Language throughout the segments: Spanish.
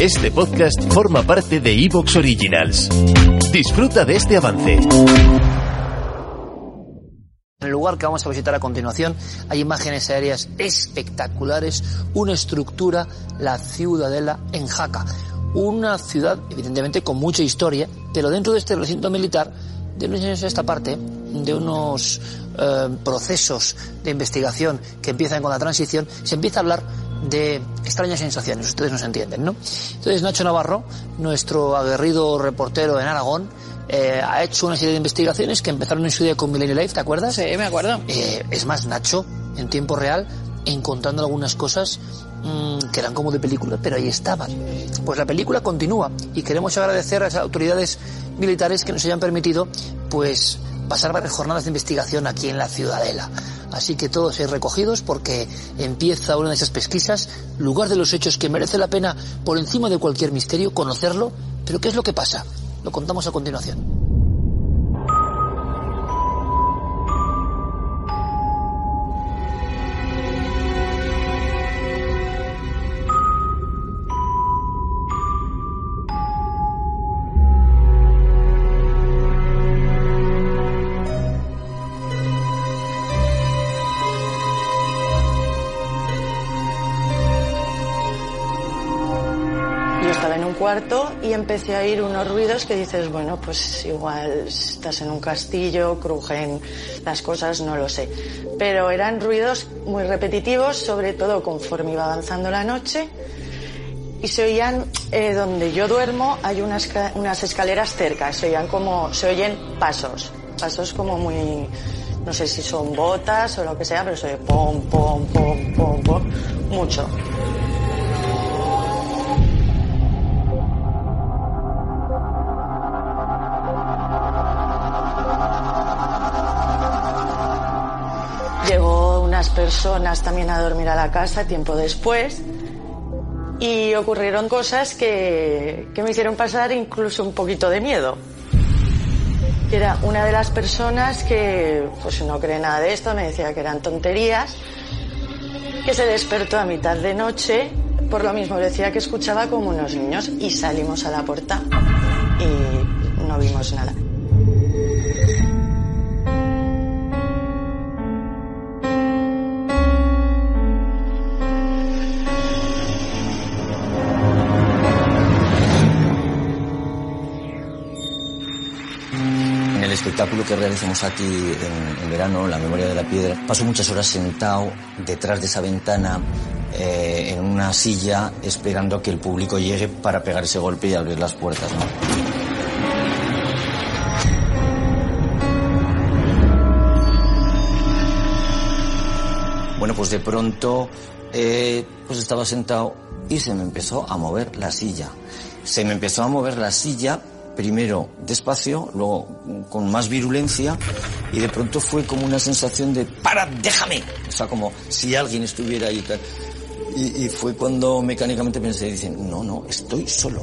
Este podcast forma parte de Evox Originals. Disfruta de este avance. En el lugar que vamos a visitar a continuación hay imágenes aéreas espectaculares, una estructura, la ciudadela en Jaca. Una ciudad, evidentemente, con mucha historia, pero dentro de este recinto militar, de unos años a esta parte, de unos eh, procesos de investigación que empiezan con la transición, se empieza a hablar de extrañas sensaciones, ustedes nos entienden, ¿no? Entonces Nacho Navarro, nuestro aguerrido reportero en Aragón, eh, ha hecho una serie de investigaciones que empezaron en su día con Millennium Life, ¿te acuerdas? Sí, me acuerdo. Eh, es más, Nacho, en tiempo real, encontrando algunas cosas mmm, que eran como de película, pero ahí estaban. Pues la película continúa y queremos agradecer a las autoridades militares que nos hayan permitido, pues, pasar varias jornadas de investigación aquí en la Ciudadela. Así que todos ahí recogidos porque empieza una de esas pesquisas, lugar de los hechos que merece la pena, por encima de cualquier misterio, conocerlo. Pero ¿qué es lo que pasa? Lo contamos a continuación. Cuarto y empecé a oír unos ruidos que dices, bueno, pues igual estás en un castillo, crujen las cosas, no lo sé. Pero eran ruidos muy repetitivos, sobre todo conforme iba avanzando la noche. Y se oían, eh, donde yo duermo, hay unas, unas escaleras cerca, se oían como, se oyen pasos, pasos como muy, no sé si son botas o lo que sea, pero se oye pom, pom, pom, pom, pom, mucho. Personas también a dormir a la casa tiempo después y ocurrieron cosas que, que me hicieron pasar incluso un poquito de miedo. Que Era una de las personas que pues no cree nada de esto, me decía que eran tonterías, que se despertó a mitad de noche, por lo mismo decía que escuchaba como unos niños y salimos a la puerta y no vimos nada. Espectáculo que realizamos aquí en, en verano, La Memoria de la Piedra, paso muchas horas sentado detrás de esa ventana, eh, en una silla, esperando a que el público llegue para pegar ese golpe y abrir las puertas. ¿no? Bueno, pues de pronto eh, pues estaba sentado y se me empezó a mover la silla. Se me empezó a mover la silla, primero despacio, luego con más virulencia y de pronto fue como una sensación de ¡para, déjame! O sea, como si alguien estuviera ahí. y fue cuando mecánicamente pensé, dicen, no, no, estoy solo.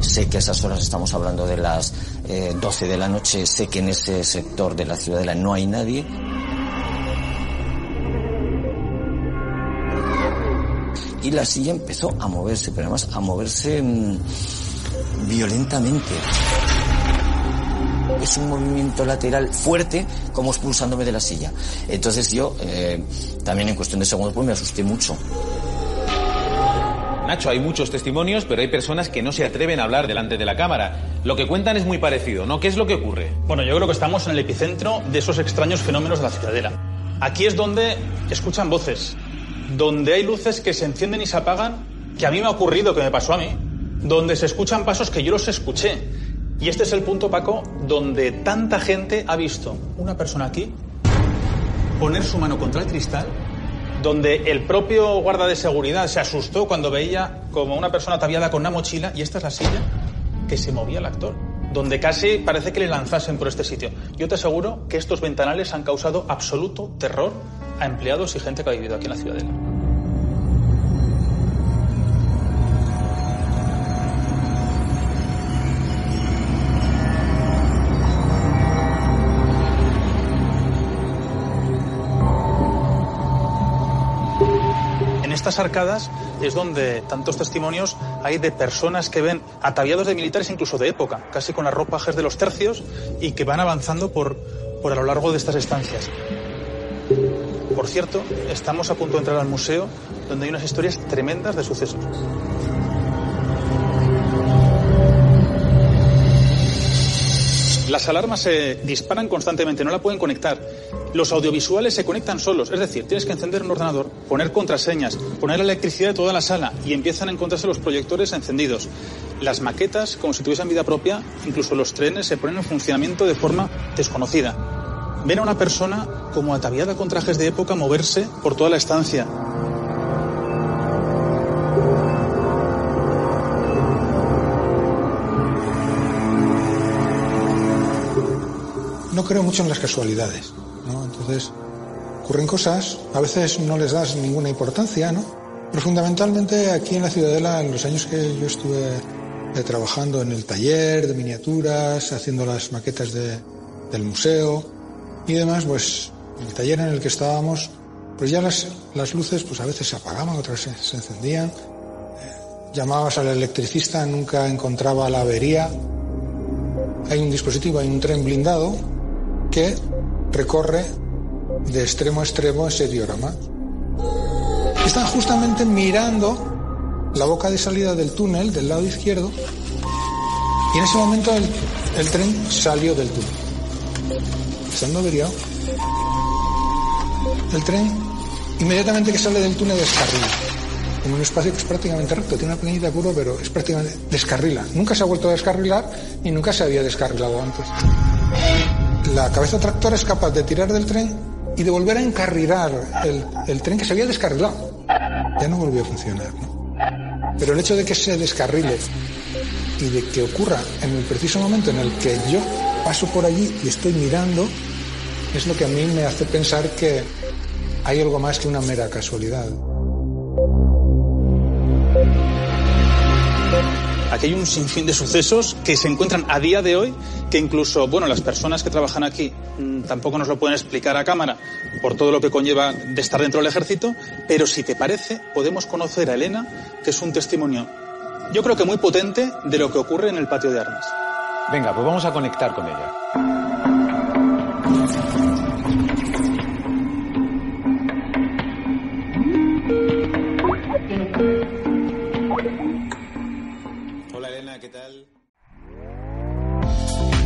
Sé que a esas horas estamos hablando de las eh, 12 de la noche, sé que en ese sector de la ciudadela no hay nadie. y la silla empezó a moverse, pero además a moverse mm, violentamente. Es un movimiento lateral fuerte, como expulsándome de la silla. Entonces yo, eh, también en cuestión de segundos, pues me asusté mucho. Nacho, hay muchos testimonios, pero hay personas que no se atreven a hablar delante de la cámara. Lo que cuentan es muy parecido, ¿no? ¿Qué es lo que ocurre? Bueno, yo creo que estamos en el epicentro de esos extraños fenómenos de la ciudadela. Aquí es donde escuchan voces, donde hay luces que se encienden y se apagan, que a mí me ha ocurrido, que me pasó a mí, donde se escuchan pasos que yo los escuché. Y este es el punto, Paco, donde tanta gente ha visto una persona aquí poner su mano contra el cristal, donde el propio guarda de seguridad se asustó cuando veía como una persona ataviada con una mochila y esta es la silla que se movía el actor, donde casi parece que le lanzasen por este sitio. Yo te aseguro que estos ventanales han causado absoluto terror a empleados y gente que ha vivido aquí en la Ciudadela. Estas arcadas es donde tantos testimonios hay de personas que ven ataviados de militares incluso de época, casi con las ropajes de los tercios y que van avanzando por, por a lo largo de estas estancias. Por cierto, estamos a punto de entrar al museo donde hay unas historias tremendas de sucesos. Las alarmas se disparan constantemente, no la pueden conectar. Los audiovisuales se conectan solos, es decir, tienes que encender un ordenador, poner contraseñas, poner electricidad de toda la sala y empiezan a encontrarse los proyectores encendidos. Las maquetas, como si tuviesen vida propia, incluso los trenes se ponen en funcionamiento de forma desconocida. Ven a una persona como ataviada con trajes de época moverse por toda la estancia. Creo mucho en las casualidades, ¿no? Entonces, ocurren cosas, a veces no les das ninguna importancia, ¿no? Pero fundamentalmente aquí en la Ciudadela, en los años que yo estuve eh, trabajando en el taller de miniaturas, haciendo las maquetas del museo y demás, pues el taller en el que estábamos, pues ya las, las luces pues a veces se apagaban, otras se, se encendían. Llamabas al electricista, nunca encontraba la avería. Hay un dispositivo, hay un tren blindado recorre de extremo a extremo ese diorama. Están justamente mirando la boca de salida del túnel del lado izquierdo y en ese momento el, tren salió del túnel. Estando averiado, el tren inmediatamente que sale del túnel descarrila. Como un espacio que es prácticamente recto, tiene una pequeñita curva, pero es prácticamente descarrila. Nunca se ha vuelto a descarrilar y nunca se había descarrilado antes la cabeza tractora es capaz de tirar del tren y de volver a encarrilar el, tren que se había descarrilado. Ya no volvió a funcionar. Pero el hecho de que se descarrile y de que ocurra en el preciso momento en el que yo paso por allí y estoy mirando, es lo que a mí me hace pensar que hay algo más que una mera casualidad. Aquí hay un sinfín de sucesos que se encuentran a día de hoy que incluso, bueno, las personas que trabajan aquí mm, tampoco nos lo pueden explicar a cámara por todo lo que conlleva de estar dentro del ejército, pero si te parece, podemos conocer a Elena, que es un testimonio, yo creo que muy potente de lo que ocurre en el patio de armas. Venga, pues vamos a conectar con ella.